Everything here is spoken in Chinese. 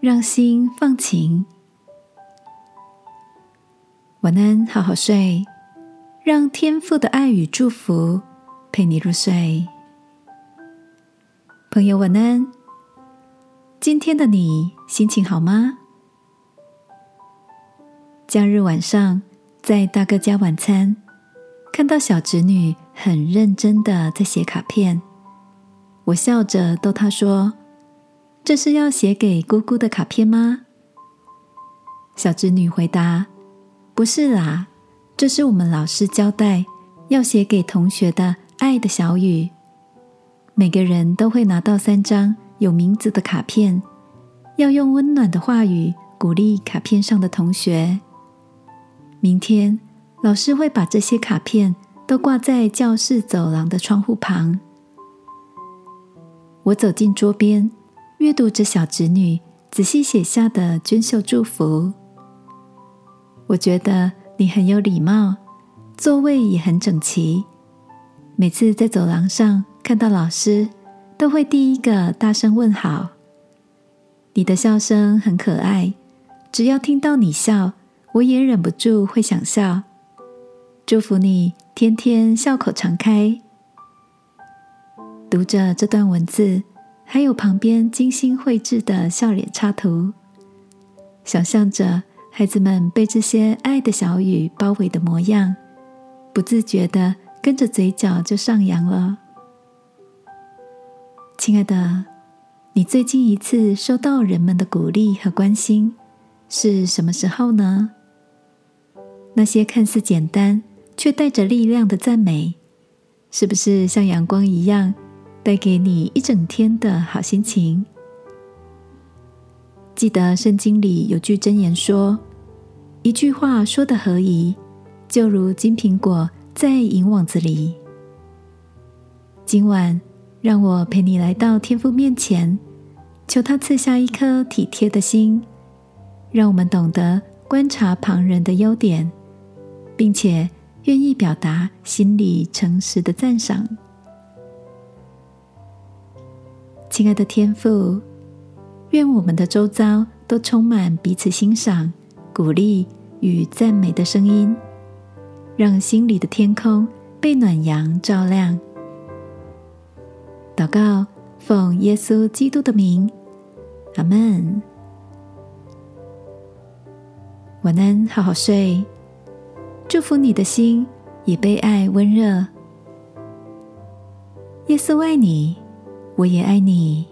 让心放晴，晚安，好好睡。让天父的爱与祝福陪你入睡，朋友晚安。今天的你心情好吗？假日晚上在大哥家晚餐，看到小侄女很认真的在写卡片，我笑着逗她说。这是要写给姑姑的卡片吗？小侄女回答：“不是啦，这是我们老师交代要写给同学的爱的小语。每个人都会拿到三张有名字的卡片，要用温暖的话语鼓励卡片上的同学。明天老师会把这些卡片都挂在教室走廊的窗户旁。”我走进桌边。阅读着小侄女仔细写下的娟秀祝福，我觉得你很有礼貌，座位也很整齐。每次在走廊上看到老师，都会第一个大声问好。你的笑声很可爱，只要听到你笑，我也忍不住会想笑。祝福你天天笑口常开。读着这段文字。还有旁边精心绘制的笑脸插图，想象着孩子们被这些爱的小雨包围的模样，不自觉的跟着嘴角就上扬了。亲爱的，你最近一次收到人们的鼓励和关心是什么时候呢？那些看似简单却带着力量的赞美，是不是像阳光一样？带给你一整天的好心情。记得圣经里有句箴言说：“一句话说的合宜，就如金苹果在银网子里。”今晚，让我陪你来到天父面前，求他赐下一颗体贴的心，让我们懂得观察旁人的优点，并且愿意表达心里诚实的赞赏。亲爱的天父，愿我们的周遭都充满彼此欣赏、鼓励与赞美的声音，让心里的天空被暖阳照亮。祷告，奉耶稣基督的名，阿门。晚安，好好睡。祝福你的心也被爱温热。耶稣爱你。我也爱你。